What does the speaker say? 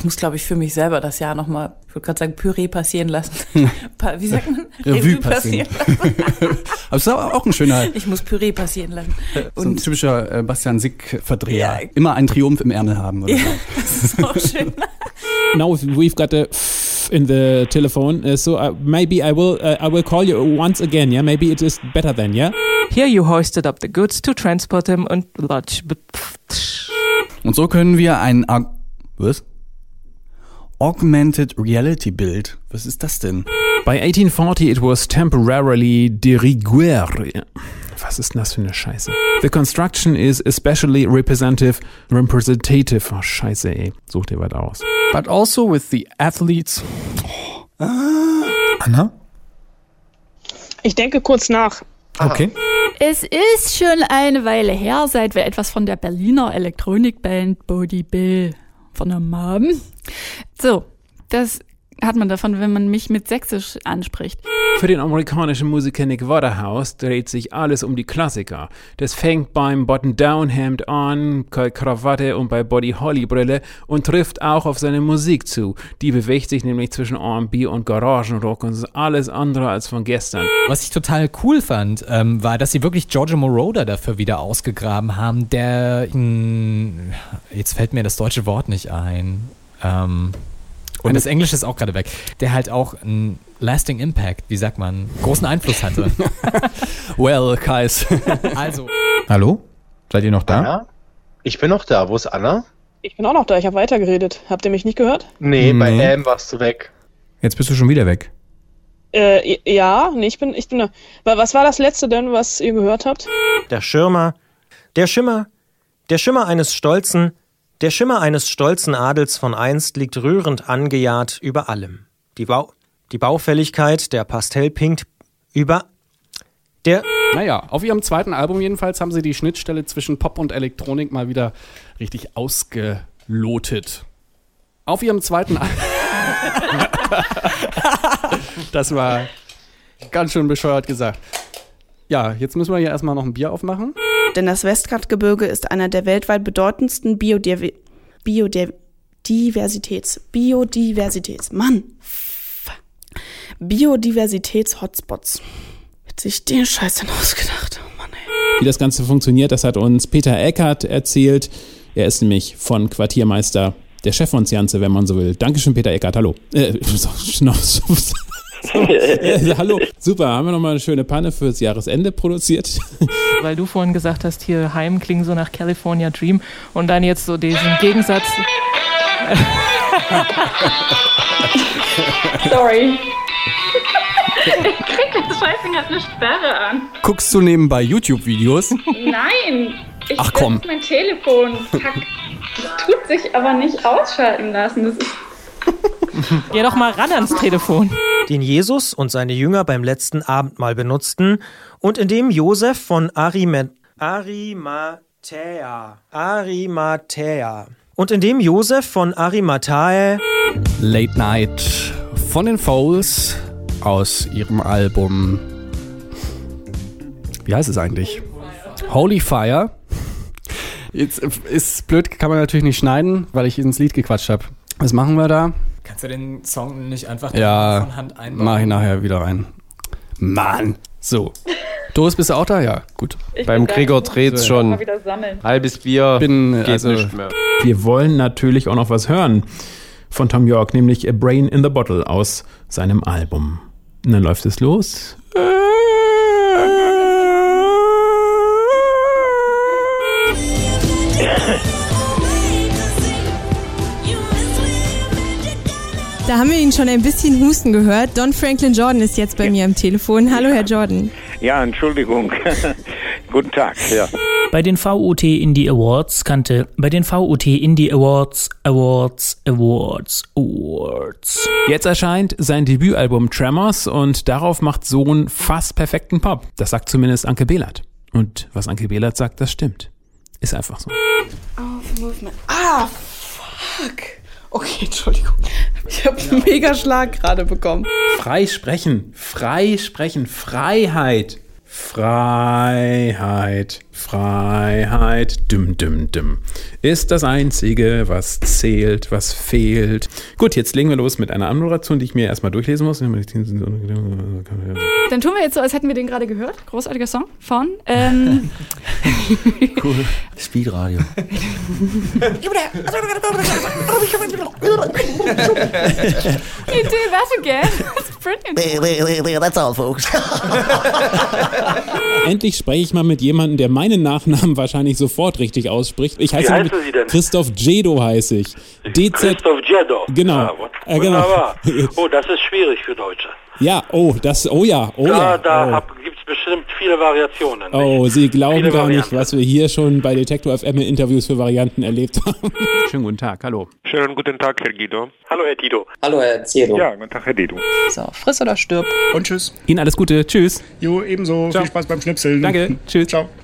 Ich muss, glaube ich, für mich selber das Jahr nochmal, ich würde gerade sagen, Püree passieren lassen. Wie sagt man? Revue passieren lassen. aber es ist auch ein schöner. Ich muss Püree passieren lassen. Und so ein typischer äh, Bastian Sick-Verdreher. Ja. Immer einen Triumph im Ärmel haben. Oder ja, das ist auch schön. Now we've got a in the telephone, uh, so uh, maybe I will uh, I will call you once again. Yeah, maybe it is better then. Yeah. Here you hoisted up the goods to transport them and lodge. Und so können wir ein was? Augmented Reality Bild. Was ist das denn? By 1840 it was temporarily de rigueur. Was ist denn das für eine Scheiße? The construction is especially representative, representative. Oh, Scheiße, ey. Such dir was aus. But also with the athletes. Oh. Anna? Ich denke kurz nach. Okay. Es ist schon eine Weile her, seit wir etwas von der Berliner Elektronikband Body Bill vernommen haben. So, das hat man davon, wenn man mich mit Sächsisch anspricht. Für den amerikanischen Musiker Nick Waterhouse dreht sich alles um die Klassiker. Das fängt beim Button-Down-Hemd an, Krawatte und bei Body Holly Brille und trifft auch auf seine Musik zu. Die bewegt sich nämlich zwischen R&B und Garagenrock und ist alles andere als von gestern. Was ich total cool fand, ähm, war, dass sie wirklich Giorgio Moroder dafür wieder ausgegraben haben, der, mh, jetzt fällt mir das deutsche Wort nicht ein, ähm, und das Englische ist auch gerade weg. Der halt auch ein lasting impact, wie sagt man, großen Einfluss hatte. well, Kais. also. Hallo? Seid ihr noch da? Ja, ich bin noch da. Wo ist Anna? Ich bin auch noch da. Ich habe weitergeredet. Habt ihr mich nicht gehört? Nee, nee. bei M warst du weg. Jetzt bist du schon wieder weg. Äh, ja, nee, ich bin, ich bin da. Was war das letzte denn, was ihr gehört habt? Der Schirmer, der Schimmer, der Schimmer eines stolzen, der Schimmer eines stolzen Adels von einst liegt rührend angejahrt über allem. Die, Bau die Baufälligkeit der Pastellpink über der. Naja, auf ihrem zweiten Album jedenfalls haben sie die Schnittstelle zwischen Pop und Elektronik mal wieder richtig ausgelotet. Auf ihrem zweiten Album. das war ganz schön bescheuert gesagt. Ja, jetzt müssen wir hier erstmal noch ein Bier aufmachen. Denn das Westgratgebirge ist einer der weltweit bedeutendsten Biodiver Biodiversitäts, Biodiversitäts, Mann, Biodiversitäts-Hotspots. Hat sich den Scheiß denn ausgedacht? Oh Mann, ey. Wie das Ganze funktioniert, das hat uns Peter Eckert erzählt. Er ist nämlich von Quartiermeister, der Chef von Zianze, wenn man so will. Dankeschön, Peter Eckert. Hallo. Äh, äh, hallo, super. Haben wir nochmal eine schöne Panne fürs Jahresende produziert? Weil du vorhin gesagt hast, hier Heim klingt so nach California Dream und dann jetzt so diesen Gegensatz. Sorry. Ich krieg das Scheißding hat eine Sperre an. Guckst du nebenbei YouTube-Videos? Nein. Ich Ach komm. mein Telefon. Kack. Das tut sich aber nicht ausschalten lassen. Das ist Geh doch mal ran ans Telefon. Den Jesus und seine Jünger beim letzten Abendmahl benutzten und in dem Josef von Arimathea Arimathea und in dem Josef von Arimathea Late Night von den Fouls aus ihrem Album wie heißt es eigentlich? Holy Fire. Jetzt ist blöd, kann man natürlich nicht schneiden, weil ich ins Lied gequatscht habe. Was machen wir da? Kannst du den Song nicht einfach ja, von Hand einbauen? Mach ich nachher wieder rein. Mann! So. Doris, bist du auch da? Ja, gut. Ich Beim Gregor dreht's schon. Halbes Bier Bin, geht also, nicht mehr. Wir wollen natürlich auch noch was hören von Tom York, nämlich A Brain in the Bottle aus seinem Album. Und dann läuft es los. Da haben wir ihn schon ein bisschen husten gehört. Don Franklin Jordan ist jetzt bei ja. mir am Telefon. Hallo, Herr Jordan. Ja, Entschuldigung. Guten Tag. Ja. Bei den VUT Indie Awards kannte bei den VUT Indie Awards Awards Awards Awards. Jetzt erscheint sein Debütalbum Tremors und darauf macht Sohn fast perfekten Pop. Das sagt zumindest Anke Behlert. Und was Anke Behlert sagt, das stimmt. Ist einfach so. Oh, Movement. Ah, fuck. Okay, Entschuldigung. Ich habe einen Megaschlag gerade bekommen. Frei sprechen, frei sprechen, Freiheit. Freiheit. Freiheit, düm, düm, düm, ist das Einzige, was zählt, was fehlt. Gut, jetzt legen wir los mit einer Anmoderation, die ich mir erstmal durchlesen muss. Dann tun wir jetzt so, als hätten wir den gerade gehört. Großartiger Song von. Ähm, cool. Speedradio. you do that again. That's brilliant. That's all, folks. Endlich spreche ich mal mit jemandem, der meinen Nachnamen wahrscheinlich sofort richtig ausspricht. Ich heiße Wie heißen Sie denn? Christoph Jedo heiße ich. DZ. Christoph Jedo. Genau. Ah, Äh, genau. wunderbar. Oh, das ist schwierig für Deutsche. Ja, oh, das, oh ja, oh da ja. da oh. gibt es bestimmt viele Variationen. Oh, Sie glauben Viele gar nicht, Varianten. was wir hier schon bei Detektor FM in Interviews für Varianten erlebt haben. Schönen guten Tag, hallo. Schönen guten Tag, Herr Guido. Hallo, Herr Dido. Hallo, Herr Ziedo. Ja, guten Tag, Herr Dido. So, friss oder stirb. Und tschüss. Ihnen alles Gute, tschüss. Jo, ebenso. Ciao. Viel Spaß beim Schnipseln. Danke, tschüss. Ciao.